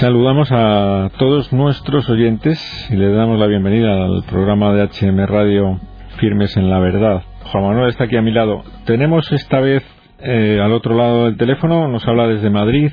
Saludamos a todos nuestros oyentes y le damos la bienvenida al programa de HM Radio Firmes en la Verdad. Juan Manuel está aquí a mi lado. Tenemos esta vez eh, al otro lado del teléfono, nos habla desde Madrid,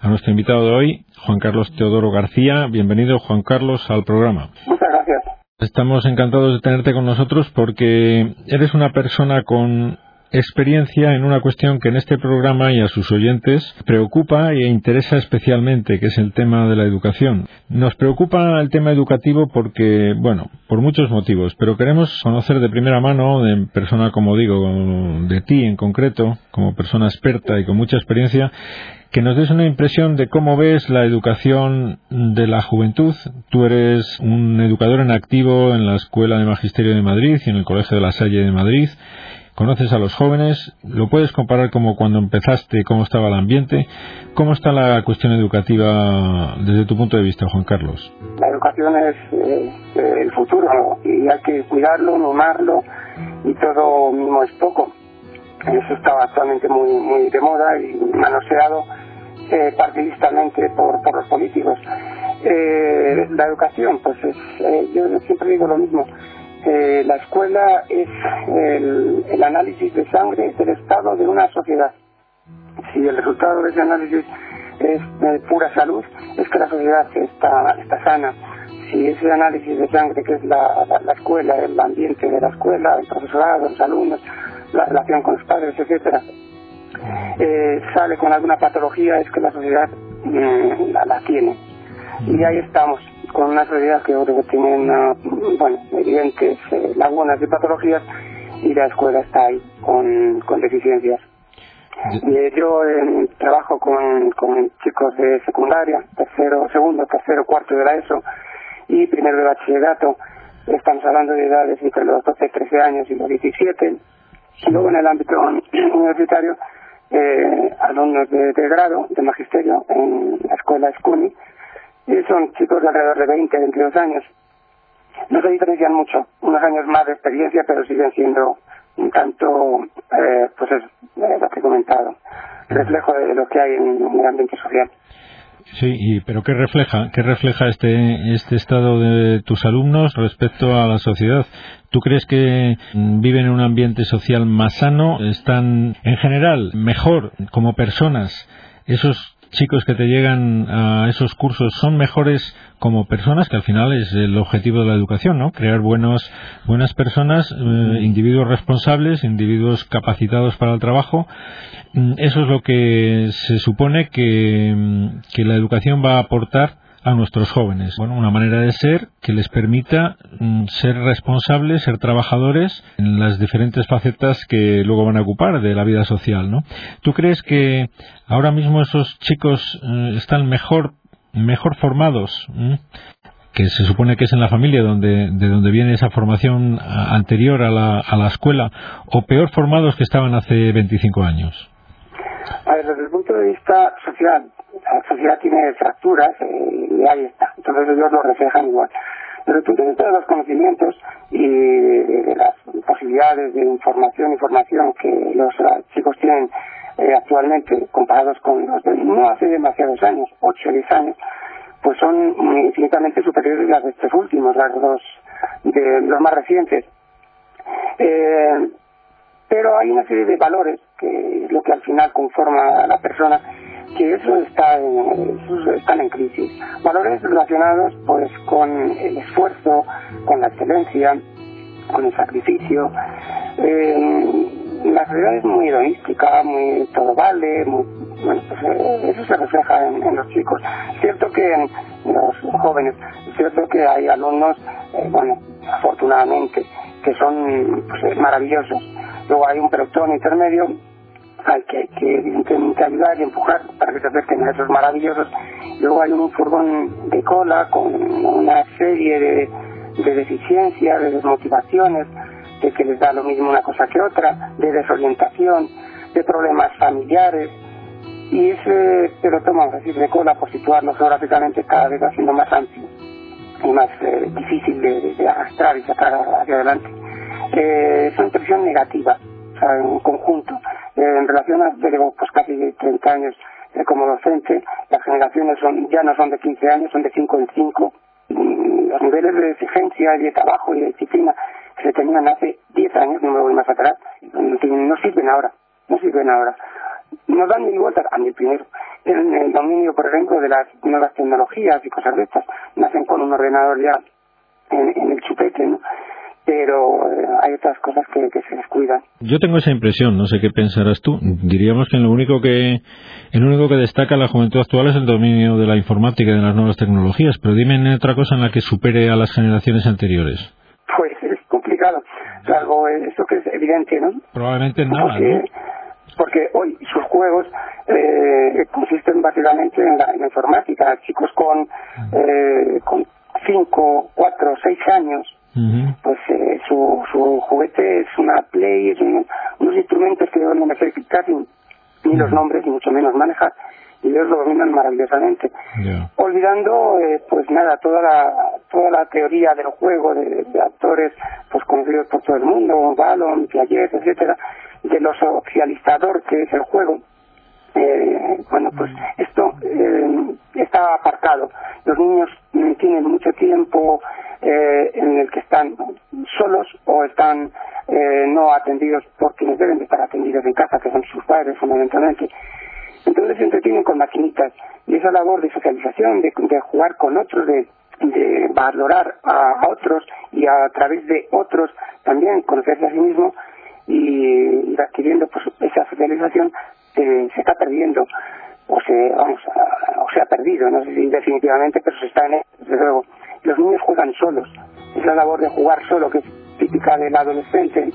a nuestro invitado de hoy, Juan Carlos Teodoro García. Bienvenido, Juan Carlos, al programa. Muchas gracias. Estamos encantados de tenerte con nosotros porque eres una persona con experiencia en una cuestión que en este programa y a sus oyentes preocupa e interesa especialmente, que es el tema de la educación. Nos preocupa el tema educativo porque, bueno, por muchos motivos, pero queremos conocer de primera mano, de persona, como digo, de ti en concreto, como persona experta y con mucha experiencia, que nos des una impresión de cómo ves la educación de la juventud. Tú eres un educador en activo en la Escuela de Magisterio de Madrid y en el Colegio de la Salle de Madrid conoces a los jóvenes, lo puedes comparar como cuando empezaste, cómo estaba el ambiente, cómo está la cuestión educativa desde tu punto de vista, Juan Carlos. La educación es eh, el futuro y hay que cuidarlo, mimarlo y todo mismo es poco. Eso está actualmente muy, muy de moda y manoseado eh, partidistamente por, por los políticos. Eh, la educación, pues es, eh, yo siempre digo lo mismo, eh, la escuela es el, análisis de sangre del estado de una sociedad. Si el resultado de ese análisis es de pura salud, es que la sociedad está, está sana. Si ese análisis de sangre, que es la, escuela, el ambiente de la escuela, el profesorado, los alumnos, la relación con los padres, etcétera, eh, sale con alguna patología, es que la sociedad mm, la, la tiene. Y ahí estamos con una sociedad que creo que tiene una, bueno, evidentes eh, lagunas y patologías y la escuela está ahí con, con deficiencias. Eh, yo eh, trabajo con, con chicos de secundaria, tercero, segundo, tercero, cuarto de la ESO y primero de bachillerato. Estamos hablando de edades entre los 12, 13 años y los 17. Y luego en el ámbito universitario, alumnos de, de, grado, de magisterio en la escuela SCUNY, son chicos de alrededor de 20, 22 años. No se diferencian mucho, unos años más de experiencia, pero siguen siendo un tanto, eh, pues es eh, lo que he comentado, reflejo de lo que hay en, el ambiente social. Sí, y, pero ¿qué refleja, qué refleja este, este estado de tus alumnos respecto a la sociedad? ¿Tú crees que mm, viven en un ambiente social más sano? ¿Están en general mejor como personas? ¿Esos chicos que te llegan a esos cursos son mejores como personas, que al final es el objetivo de la educación, ¿no? Crear buenos, buenas personas, eh, individuos responsables, individuos capacitados para el trabajo. Mm, eso es lo que se supone que, mm, que la educación va a aportar a nuestros jóvenes. Bueno, una manera de ser que les permita mm, ser responsables, ser trabajadores en las diferentes facetas que luego van a ocupar de la vida social, ¿no? ¿Tú crees que ahora mismo esos chicos eh, están mejor mejor formados? que se supone que es en la familia donde, de donde viene esa formación anterior a la, a la escuela, o peor formados que estaban hace 25 años? A ver, desde el punto de vista social, la sociedad tiene fracturas eh, y ahí está. Entonces ellos lo reflejan igual. Pero tú tienes todos los conocimientos y de, las posibilidades de información y formación que los chicos tienen eh, actualmente comparados con los de no hace demasiados años, 8 o 10 años, pues son infinitamente superiores a las de estos últimos, las dos de los más recientes. Eh, pero hay una serie de valores que lo que al final conforma a la persona que eso está en, están en crisis. Valores relacionados pues con el esfuerzo, con la excelencia, con el sacrificio. Eh, la sociedad es muy hedonística, muy todo vale, muy, bueno, pues eh, eso se refleja en, los chicos. Cierto que en los jóvenes, es cierto que hay alumnos, eh, bueno, afortunadamente, que son pues, maravillosos. Luego hay un pelotón intermedio hay que, que ayudar y empujar para que se acerquen a esos maravillosos. Luego hay un furgón de cola con una serie de, de deficiencias, de desmotivaciones, de que les da lo mismo una cosa que otra, de desorientación, de problemas familiares. Y ese pelotón, vamos a decir, de cola, por situarlo geográficamente, cada vez va siendo más amplio y más eh, difícil de, arrastrar y sacar hacia adelante. Eh, es una impresión negativa, o sea, en conjunto. Eh, en relación a, pues casi 30 años eh, como docente, las generaciones son ya no son de 15 años, son de 5 en 5. Mm, los niveles de exigencia y de trabajo y de disciplina se tenían hace 10 años, no me voy más atrás, no sirven ahora, no sirven ahora. No dan ni vueltas a mi primero. En el dominio, por ejemplo, de las nuevas tecnologías y cosas de estas, nacen con un ordenador ya en, en el chupete, ¿no? Pero eh, hay otras cosas que, se descuidan. Yo tengo esa impresión, no sé qué pensarás tú. Diríamos que lo único que el único que destaca la juventud actual es el dominio de la informática y de las nuevas tecnologías, pero dime otra cosa en la que supere a las generaciones anteriores. Pues es complicado, salvo eso que es evidente, ¿no? Probablemente nada, porque, ¿no? Porque hoy sus juegos eh, consisten básicamente en la, informática. Chicos con, eh, con cinco, cuatro, seis años pues eh, su, su juguete es una Play, es unos instrumentos que no me sé ni los nombres, ni mucho menos manejar, y ellos lo dominan maravillosamente. Olvidando, eh, pues nada, toda la, toda la teoría del juego de, actores pues conocidos por todo el mundo, Ballon, Piaget, etcétera, de lo socializador que es el juego. Eh, bueno, pues esto eh, está aparcado. Los niños tienen mucho tiempo eh, en el que están solos o están eh, no atendidos por quienes deben de estar atendidos en casa, que son sus padres fundamentalmente. Entonces se entretienen con maquinitas y esa labor de socialización, de, jugar con otros, de, valorar a, otros y a, través de otros también conocerse a sí mismo y ir adquiriendo pues, esa socialización se está perdiendo o se vamos o se ha perdido no sé si definitivamente pero se está en desde luego los niños juegan solos. Esa labor de jugar solo, que es típica del adolescente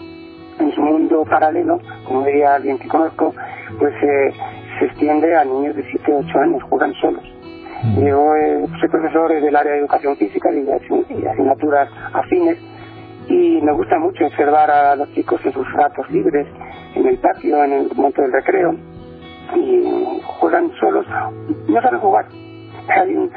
en su mundo paralelo, como diría alguien que conozco, pues eh, se extiende a niños de 7 8 años, juegan solos. Mm. Yo eh, soy profesor del área de educación física y, de asignaturas afines y me gusta mucho observar a los chicos en sus ratos libres, en el patio, en el momento del recreo, y juegan solos, no saben jugar, hay un,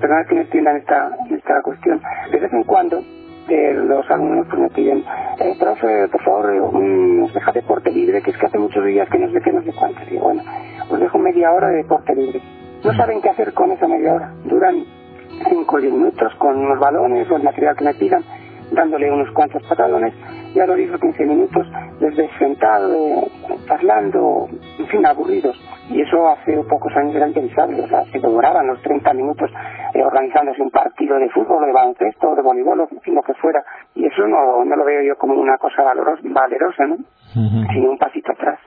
perdón que me extienda esta, esta cuestión, de vez en cuando eh, los alumnos pues me piden, eh, profe, por favor, nos deja deporte libre, que es que hace muchos días que no sé qué, no sé cuánto. Y bueno, os dejo media hora de deporte libre. No saben qué hacer con esa media hora. Duran cinco o diez minutos con los balones o el material que me pidan dándole unos cuantos patalones y a los 10 o 15 minutos les ves sentado, charlando, en fin, aburridos. Y eso hace pocos años era impensable, o sea, se demoraban los 30 minutos eh, organizándose un partido de fútbol, de baloncesto, de voleibol, en fin, lo que fuera. Y eso no, no lo veo yo como una cosa valerosa, ¿no? Sino un pasito atrás.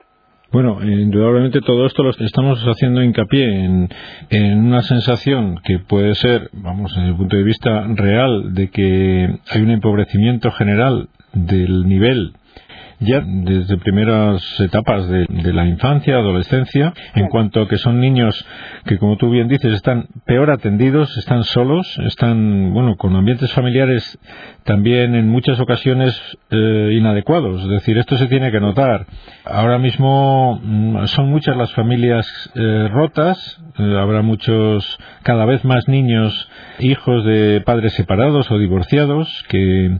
Bueno, indudablemente todo esto lo estamos haciendo hincapié en, en, una sensación que puede ser, vamos, desde el punto de vista real, de que hay un empobrecimiento general del nivel ya desde primeras etapas de, la infancia, adolescencia, en cuanto a que son niños que, como tú bien dices, están peor atendidos, están solos, están, bueno, con ambientes familiares también en muchas ocasiones eh, inadecuados. Es decir, esto se tiene que notar. Ahora mismo mm, son muchas las familias eh, rotas, eh, habrá muchos, cada vez más niños, hijos de padres separados o divorciados, que,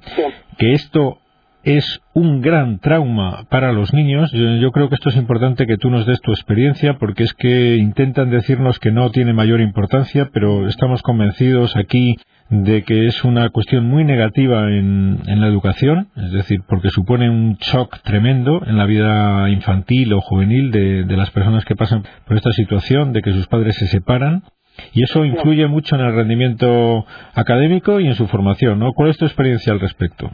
que esto es un gran trauma para los niños. Yo, creo que esto es importante que tú nos des tu experiencia porque es que intentan decirnos que no tiene mayor importancia, pero estamos convencidos aquí de que es una cuestión muy negativa en, la educación, es decir, porque supone un shock tremendo en la vida infantil o juvenil de, las personas que pasan por esta situación, de que sus padres se separan. Y eso influye mucho en el rendimiento académico y en su formación, ¿no? ¿Cuál es tu experiencia al respecto?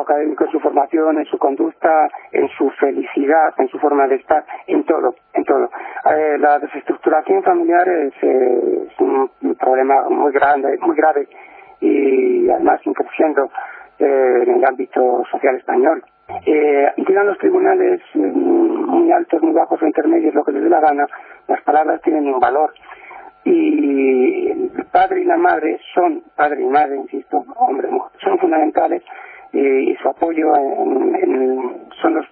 Académico, en su formación, en su conducta, en su felicidad, en su forma de estar, en todo, en todo. Eh, la desestructuración familiar es, un problema muy grande, muy grave y además creciendo eh, en el ámbito social español. Eh, llegan los tribunales mm, muy altos, muy bajos o intermedios, lo que les dé la gana, las palabras tienen un valor y el padre y la madre son, padre y madre, insisto, hombre mujer, son fundamentales y su apoyo son los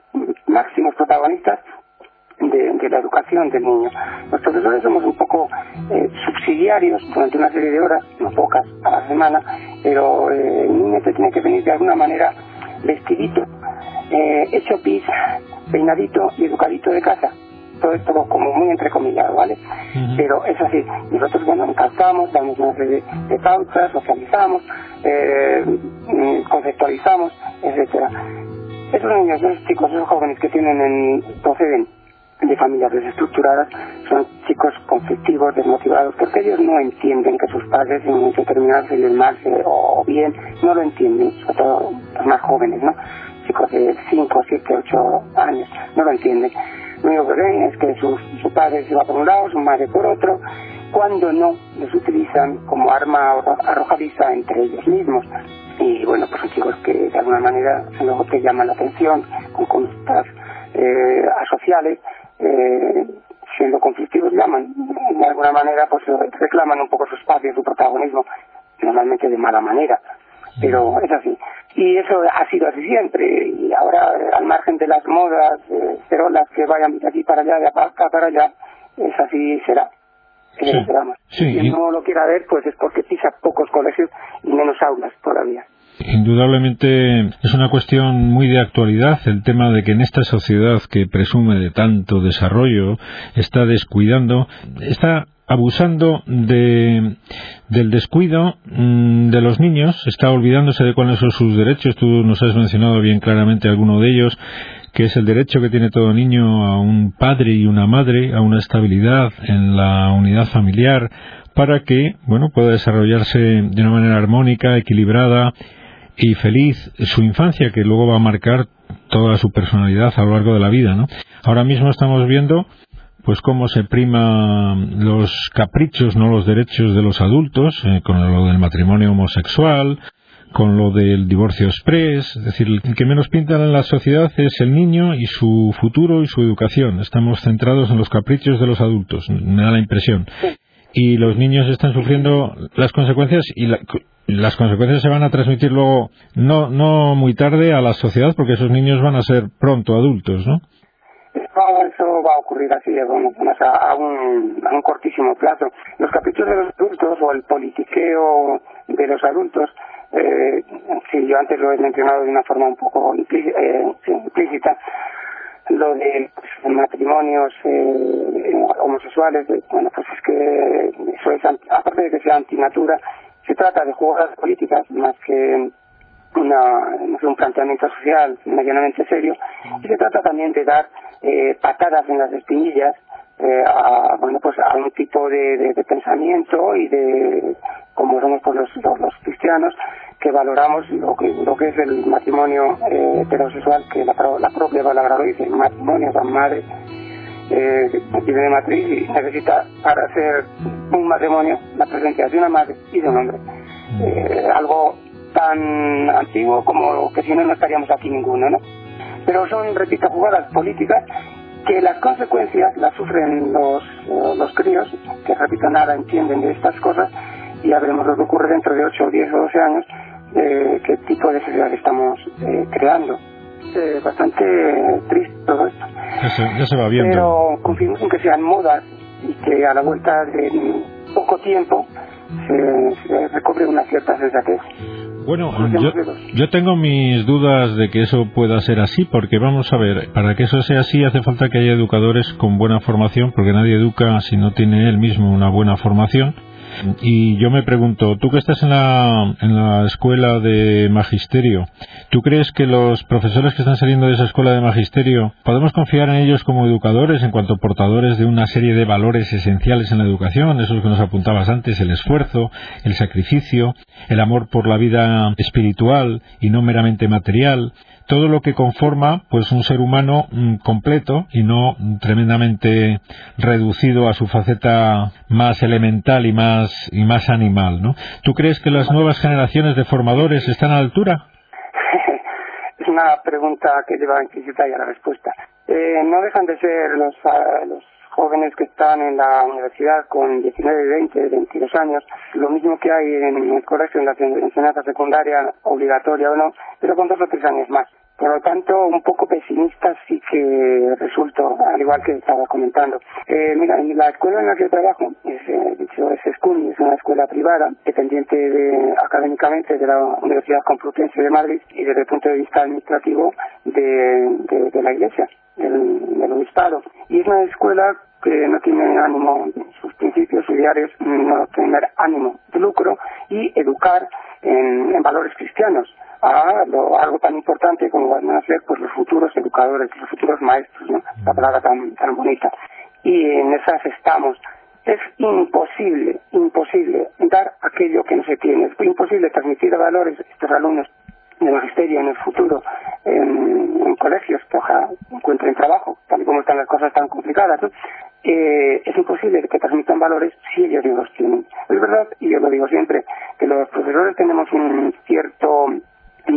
máximos protagonistas de, la educación del niño. Los profesores somos un poco eh, subsidiarios durante una serie de horas, no pocas, a la semana, pero eh, el niño tiene que venir de alguna manera vestidito, eh, hecho pis, peinadito y educadito de casa todo esto como muy entrecomillado, ¿vale? Pero es así, nosotros bueno, encantamos, damos una serie de, pautas, socializamos, eh, conceptualizamos, etcétera. Esos niños, esos chicos, esos jóvenes que tienen en, proceden de familias desestructuradas son chicos conflictivos, desmotivados, porque ellos no entienden que sus padres en determinadas se mal o bien, no lo entienden, sobre todo los más jóvenes, ¿no? Chicos de 5, 7, 8 años, no lo entienden. Lo único que ven es que su, su padre se va por un lado, su madre por otro, cuando no los utilizan como arma arrojadiza entre ellos mismos. Y bueno, pues son chicos que de alguna manera son los que llaman la atención con conductas eh, asociales eh, siendo conflictivos llaman, de alguna manera pues reclaman un poco su espacio, su protagonismo, normalmente de mala manera, pero es así. Y eso ha sido así siempre, y ahora al margen de las modas, eh, las que vayan de aquí para allá, de acá para allá, es así será. Sí. Quien no lo quiera ver, pues es porque pisa pocos colegios y menos aulas todavía. Indudablemente es una cuestión muy de actualidad el tema de que en esta sociedad que presume de tanto desarrollo está descuidando, está abusando de, del descuido mm, de los niños, está olvidándose de cuáles son sus derechos. Tú nos has mencionado bien claramente alguno de ellos, que es el derecho que tiene todo niño a un padre y una madre, a una estabilidad en la unidad familiar, para que, bueno, pueda desarrollarse de una manera armónica, equilibrada y feliz su infancia, que luego va a marcar toda su personalidad a lo largo de la vida, ¿no? Ahora mismo estamos viendo pues cómo se prima los caprichos, no los derechos de los adultos, eh, con lo del matrimonio homosexual, con lo del divorcio express, es decir, el que menos pintan en la sociedad es el niño y su futuro y su educación. Estamos centrados en los caprichos de los adultos, me da la impresión. Y los niños están sufriendo las consecuencias y la, las consecuencias se van a transmitir luego no, no muy tarde a la sociedad porque esos niños van a ser pronto adultos, ¿no? Eso va a ocurrir así, a, un, a un cortísimo plazo. Los caprichos de los adultos o el politiqueo de los adultos, eh, si yo antes lo he mencionado de una forma un poco eh, implícita, lo de matrimonios eh, homosexuales, bueno, pues es que eso es, aparte de que sea antinatura, se trata de jugadas políticas más que una, un planteamiento social medianamente serio y se trata también de dar eh, patadas en las espinillas eh, a, bueno, pues a un tipo de, pensamiento y de, como somos pues los, los, cristianos, que valoramos lo que, lo que es el matrimonio eh, heterosexual, que la, la propia palabra lo dice, matrimonio, con madre, eh, tiene de matriz y necesita para hacer un matrimonio la presencia de una madre y de un hombre. Eh, algo tan antiguo como que si no no estaríamos aquí ninguno, ¿no? Pero son, repito, jugadas políticas que las consecuencias las sufren los, eh, los críos, que repito, nada entienden de estas cosas, y ya veremos lo que ocurre dentro de 8, 10 o 12 años, eh, qué tipo de sociedad estamos eh, creando. Eh, bastante triste todo esto. Ya se, va viendo. Pero confiamos en que sean modas y que a la vuelta de poco tiempo se, se recobre una cierta sensatez. Bueno, yo, yo, tengo mis dudas de que eso pueda ser así, porque vamos a ver, para que eso sea así hace falta que haya educadores con buena formación, porque nadie educa si no tiene él mismo una buena formación. Y yo me pregunto, tú que estás en la, escuela de magisterio, ¿tú crees que los profesores que están saliendo de esa escuela de magisterio, podemos confiar en ellos como educadores en cuanto portadores de una serie de valores esenciales en la educación, esos que nos apuntabas antes, el esfuerzo, el sacrificio, el amor por la vida espiritual y no meramente material, todo lo que conforma pues un ser humano mm, completo y no tremendamente reducido a su faceta más elemental y más y más animal, ¿no? ¿Tú crees que las nuevas generaciones de formadores están a la altura? es una pregunta que lleva implícita ya la respuesta. Eh, no dejan de ser los, ah, los jóvenes que están en la universidad con 19, 20, 22 años, lo mismo que hay en el colegio, en la enseñanza secundaria, obligatoria o no, pero con dos o tres años más Por lo tanto, un poco pesimista sí que resulto, al igual que estaba comentando. Eh, mira, en la escuela en la que trabajo, es, eh, dicho, es SCUNY, es una escuela privada, dependiente de, académicamente de la Universidad Complutense de Madrid y desde el punto de vista administrativo de, la Iglesia, del, del Obispado. Y es una escuela que no tiene ánimo, sus principios ideales no tener ánimo de lucro y educar en, valores cristianos a algo tan importante como van a ser pues los futuros educadores, los futuros maestros, ¿no? la palabra tan, tan bonita. Y en esas estamos. Es imposible, imposible dar aquello que no se tiene. Es imposible transmitir valores a estos alumnos de magisterio en el futuro en, colegios que ojalá encuentren trabajo, tal y como están las cosas tan complicadas, eh, es imposible que transmitan valores si ellos no los tienen. Es verdad, y yo lo digo siempre, que los profesores tenemos un cierto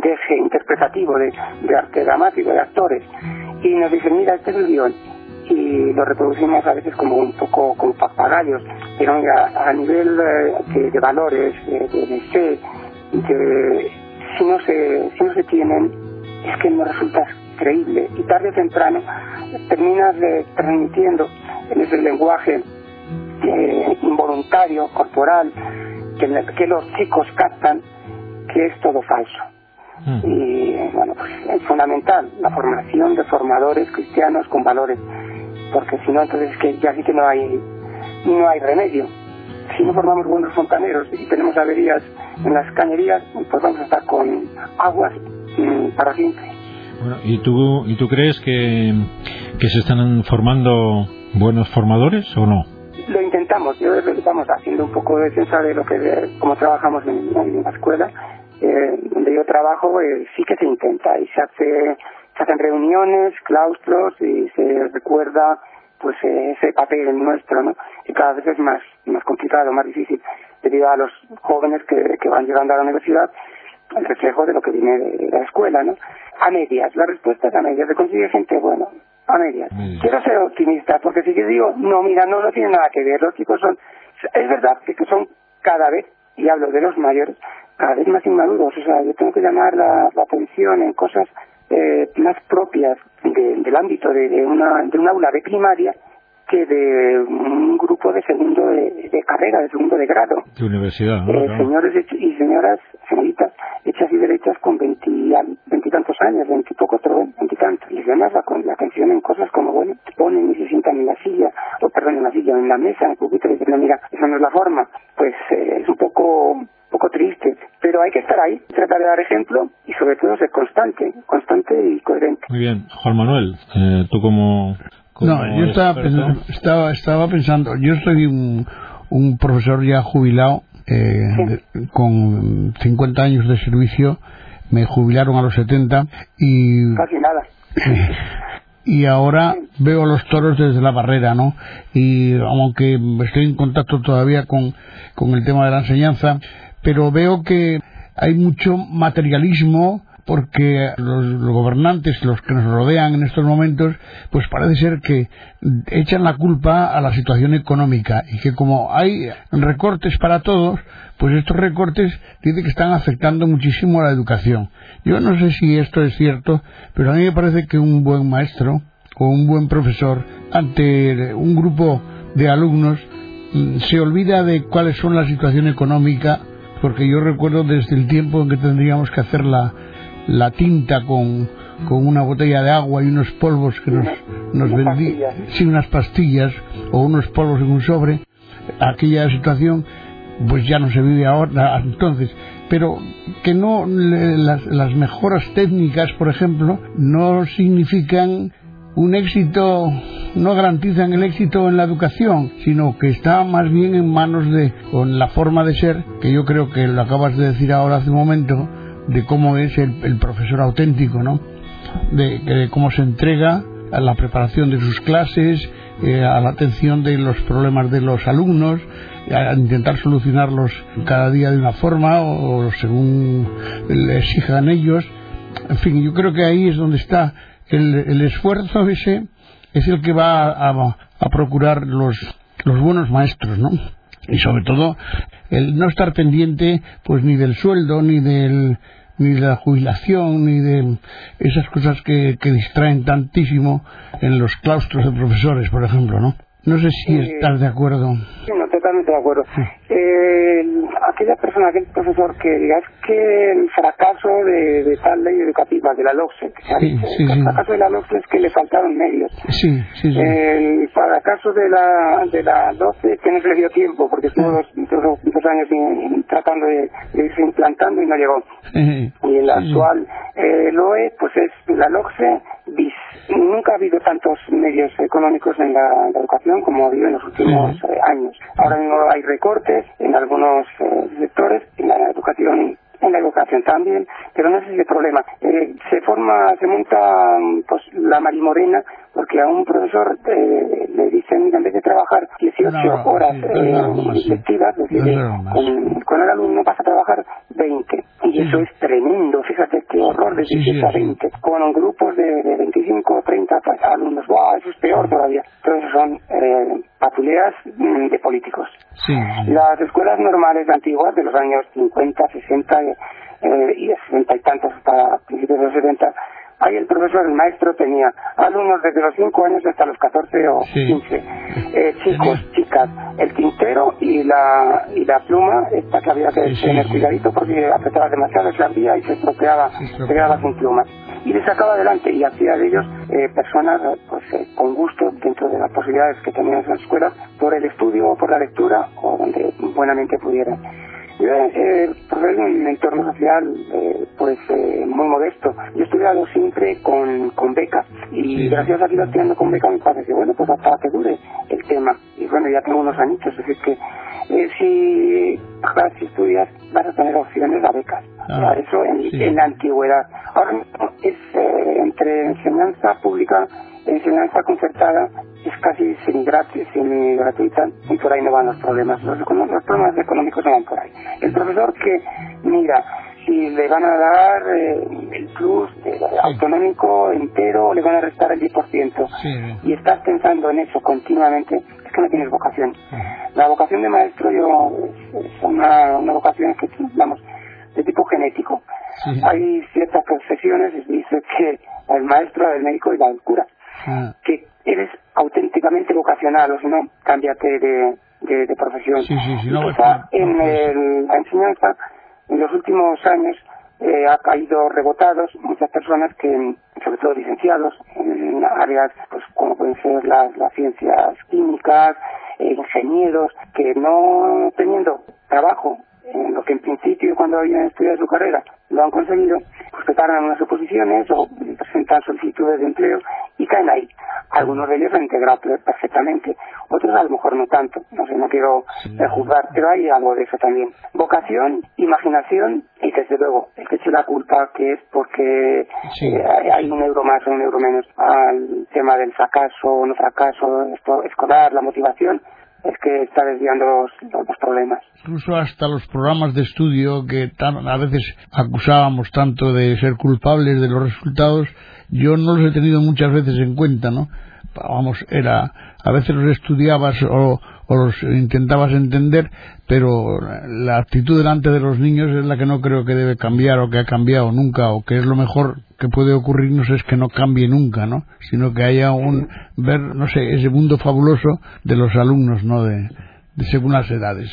deje interpretativo de, arte dramático, de actores, y nos dicen, mira, este es el guion, y lo reproducimos a veces como un poco como papagayos, pero a nivel eh, de, valores, de, de, de, si no se, si no se tienen, es que no resulta creíble. Y tarde o temprano terminas transmitiendo en ese lenguaje eh, involuntario, corporal, que, los chicos captan que es todo falso. Mm. Y bueno, pues es fundamental la formación de formadores cristianos con valores, porque si no, entonces es que ya sí que no hay, no hay remedio. Si no formamos buenos fontaneros y tenemos averías en las cañerías, pues vamos a estar con aguas mm, para siempre. Bueno, ¿y tú, ¿y tú crees que, que se están formando buenos formadores o no? Lo intentamos, yo estamos haciendo un poco de defensa de lo que, de cómo trabajamos en, la escuela, eh, donde yo trabajo, eh, sí que se intenta y se hace, se hacen reuniones, claustros y se recuerda pues eh, ese papel nuestro, ¿no? Y cada vez es más, más complicado, más difícil, debido a los jóvenes que, que van llegando a la universidad, el reflejo de lo que viene de la escuela, ¿no? A medias, la respuesta es a medias, se consigue gente, bueno, a medias. Quiero ser optimista, porque si yo digo, no, mira, no, no tiene nada que ver, los chicos son, es verdad que son cada vez, y hablo de los mayores, cada vez más inmaduros, o sea, yo tengo que llamar la, atención en cosas eh, más propias del ámbito de, de, una, de un aula de primaria que de un grupo de segundo de, carrera, de segundo de grado. De universidad, ¿no? Eh, señores y señoras, señoritas, hechas y derechas con veintitantos años, veintipoco, veintitantos. Les llamas la, la atención en cosas como, bueno, te ponen y se sientan en la silla, o perdón, en la silla, en la mesa, en el público, y dicen, mira, esa no es la forma. Pues eh, es un poco poco triste, pero hay que estar ahí, tratar de dar ejemplo y sobre todo ser constante, constante y coherente. Muy bien, Juan Manuel, eh, tú como no, yo estaba, estaba, estaba, pensando, yo soy un, un profesor ya jubilado, eh, con 50 años de servicio, me jubilaron a los 70 y... Casi nada. y ahora veo los toros desde la barrera, ¿no? Y aunque estoy en contacto todavía con, con el tema de la enseñanza, pero veo que hay mucho materialismo, porque los, gobernantes, los que nos rodean en estos momentos, pues parece ser que echan la culpa a la situación económica y que como hay recortes para todos, pues estos recortes dice que están afectando muchísimo a la educación. Yo no sé si esto es cierto, pero a mí me parece que un buen maestro o un buen profesor ante un grupo de alumnos mm, se olvida de cuáles son la situación económica porque yo recuerdo desde el tiempo en que tendríamos que hacer la, la tinta con, con una botella de agua y unos polvos que nos, nos vendían, sí, unas pastillas o unos polvos en un sobre, aquella situación pues ya no se vive ahora entonces. Pero que no las, las mejoras técnicas por ejemplo no significan un éxito no garantizan el éxito en la educación, sino que está más bien en manos de, con la forma de ser, que yo creo que lo acabas de decir ahora hace un momento, de cómo es el, profesor auténtico, ¿no? De, cómo se entrega a la preparación de sus clases, eh, a la atención de los problemas de los alumnos, a intentar solucionarlos cada día de una forma o, según le exijan ellos. En fin, yo creo que ahí es donde está el, esfuerzo ese, es el que va a, a procurar los, los buenos maestros, ¿no? y sobre todo el no estar pendiente pues ni del sueldo ni del ni de la jubilación, ni de esas cosas que, que distraen tantísimo en los claustros de profesores, por ejemplo, ¿no? No sé si estás de acuerdo. Sí, no, totalmente de acuerdo. Eh, aquella persona, aquel profesor que diga es que el fracaso de, tal ley educativa, de la LOCSE, el fracaso de la LOCSE es que le faltaron medios. Sí, sí, El fracaso de la, de la 12 que no se le dio tiempo, porque estuvo dos, dos, años tratando de, irse implantando y no llegó. y el actual eh, LOE, pues es la LOCSE bis nunca ha habido tantos medios económicos en la, educación como ha habido en los últimos eh, años. Ahora mismo hay recortes en algunos eh, sectores, en la educación en la educación también, pero no es ese el problema. Eh, se forma, se monta pues la marimorena porque a un profesor eh, le dicen, mira, en vez de trabajar 18 horas sí, con, con, el alumno vas a trabajar 20. Y eso es tremendo, fíjate qué horror de 18 a 20. Con grupos de, de 25 o 30 alumnos, ¡wow! Eso es peor todavía. Entonces son eh, patuleas mm, de políticos. Las escuelas normales antiguas de los años 50, 60 eh, y de 60 y tantos hasta principios de los 70 Ahí el profesor, el maestro, tenía alumnos desde los 5 años hasta los 14 o 15. Eh, chicos, chicas, el tintero y la, y la pluma, esta que había que tener cuidadito porque apretaba demasiado, se abría y se estropeaba, se quedaba sin pluma. Y le sacaba adelante y hacía de ellos eh, personas pues, eh, con gusto dentro de las posibilidades que tenían en las escuelas por el estudio o por la lectura o donde buenamente pudieran. Eh, pues un entorno social eh, pues eh, muy modesto. Yo he estudiado siempre con, con becas y gracias a que iba estudiando con becas me parece bueno pues hasta que dure el tema. Y bueno, ya tengo unos añitos, es decir que eh, si, si estudias vas a tener opciones a becas. Ah, eso en, en, la antigüedad. Ahora mismo es eh, entre enseñanza pública enseñanza concertada es casi sin gratis, sin gratuita y por ahí no van los problemas. Los, los problemas económicos no van por ahí. El profesor que mira si le van a dar eh, el plus autonómico entero le van a restar el 10% y estás pensando en eso continuamente, es que no tienes vocación. La vocación de maestro yo es una, una vocación que, vamos, de tipo genético. Hay ciertas profesiones, dice que el maestro, el médico y la cura. Que eres auténticamente vocacional, o si no, cámbiate de, de, profesión. Sí, sí, no, en la enseñanza, en los últimos años, eh, ha caído rebotados muchas personas que, sobre todo licenciados, en áreas pues como pueden ser las, las ciencias químicas, eh, ingenieros, que no teniendo trabajo en lo que en principio cuando habían estudiado su carrera lo han conseguido, pues preparan unas oposiciones o presentan solicitudes de empleo y caen ahí. Algunos de ellos han integrado perfectamente, otros a lo mejor no tanto, no sé, no quiero juzgar, pero hay algo de eso también. Vocación, imaginación y desde luego el que eche la culpa que es porque eh, hay un euro más o un euro menos al tema del fracaso o no fracaso escolar, la motivación, es que está desviando los, los, problemas. Incluso hasta los programas de estudio que a veces acusábamos tanto de ser culpables de los resultados, yo no los he tenido muchas veces en cuenta, ¿no? Vamos, era, a veces los estudiabas o, o los intentabas entender, pero la actitud delante de los niños es la que no creo que debe cambiar o que ha cambiado nunca o que es lo mejor que puede ocurrirnos es que no cambie nunca, ¿no? Sino que haya un ver, no sé, ese mundo fabuloso de los alumnos, ¿no? De, de según las edades.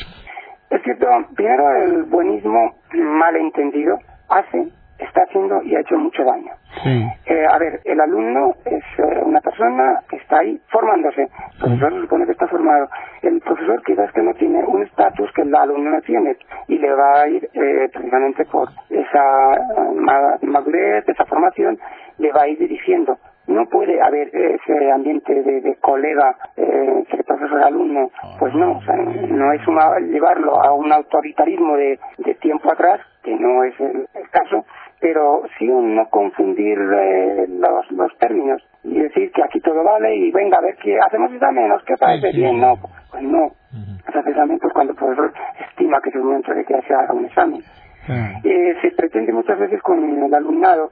Es cierto, primero el buenismo mal entendido hace está haciendo y ha hecho mucho daño. Eh, a ver, el alumno es eh, una persona que está ahí formándose. El profesor se supone que está formado. El profesor quizás que no tiene un estatus que el alumno no tiene y le va a ir eh, precisamente por esa madurez, esa formación, le va a ir dirigiendo. No puede haber ese ambiente de, colega eh, entre profesor-alumno. Pues no, o sea, no es una, llevarlo a un autoritarismo de, tiempo atrás, que no es el caso, pero sí no confundir eh, los, los términos y decir que aquí todo vale y venga a ver que hacemos menos que parece bien, no, pues no. Precisamente pues cuando el profesor estima que el momento de que se haga un examen. Eh, se pretende muchas veces con el alumnado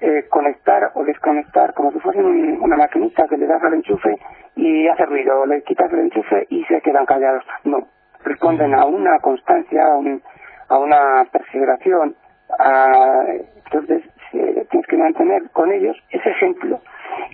eh, conectar o desconectar como si fuese una maquinita que le das al enchufe y hace ruido, le quitas el enchufe y se quedan callados. No, responden a una constancia, a, un, a una perseveración, Ah, entonces, tienes que mantener con ellos ese ejemplo.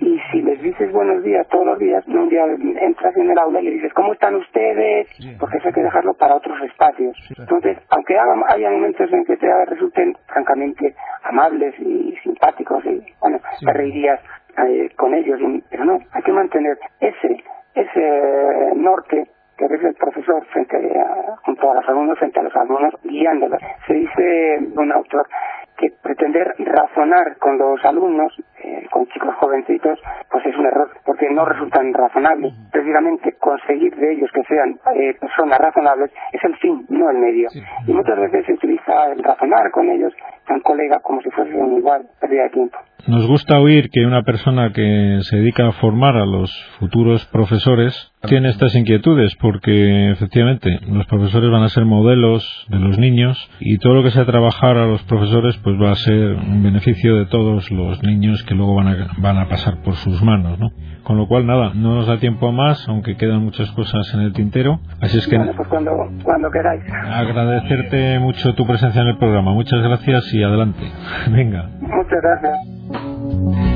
Y si les dices buenos días todos los días, no un día entras en el aula y le dices, ¿cómo están ustedes? Porque eso hay que dejarlo para otros espacios. Entonces, aunque haya momentos en que te resulten francamente amables y simpáticos, y bueno, te reirías eh, con ellos, pero no, hay que mantener ese, ese norte que es el profesor frente a, junto a los alumnos, frente a los alumnos, guiándolos. Se dice un autor que pretender razonar con los alumnos, eh, con chicos jovencitos, pues es un error, porque no resultan razonables. Precisamente conseguir de ellos que sean eh, personas razonables es el fin, no el medio. Y muchas veces se utiliza el razonar con ellos, tan colega, como si fuesen igual, pérdida de tiempo. Nos gusta oír que una persona que se dedica a formar a los futuros profesores tiene estas inquietudes porque efectivamente los profesores van a ser modelos de los niños y todo lo que sea trabajar a los profesores pues va a ser un beneficio de todos los niños que luego van a, van a pasar por sus manos, ¿no? Con lo cual, nada, no nos da tiempo a más, aunque quedan muchas cosas en el tintero. Así es que. pues cuando, cuando queráis. Agradecerte mucho tu presencia en el programa. Muchas gracias y adelante. Venga. Muchas gracias.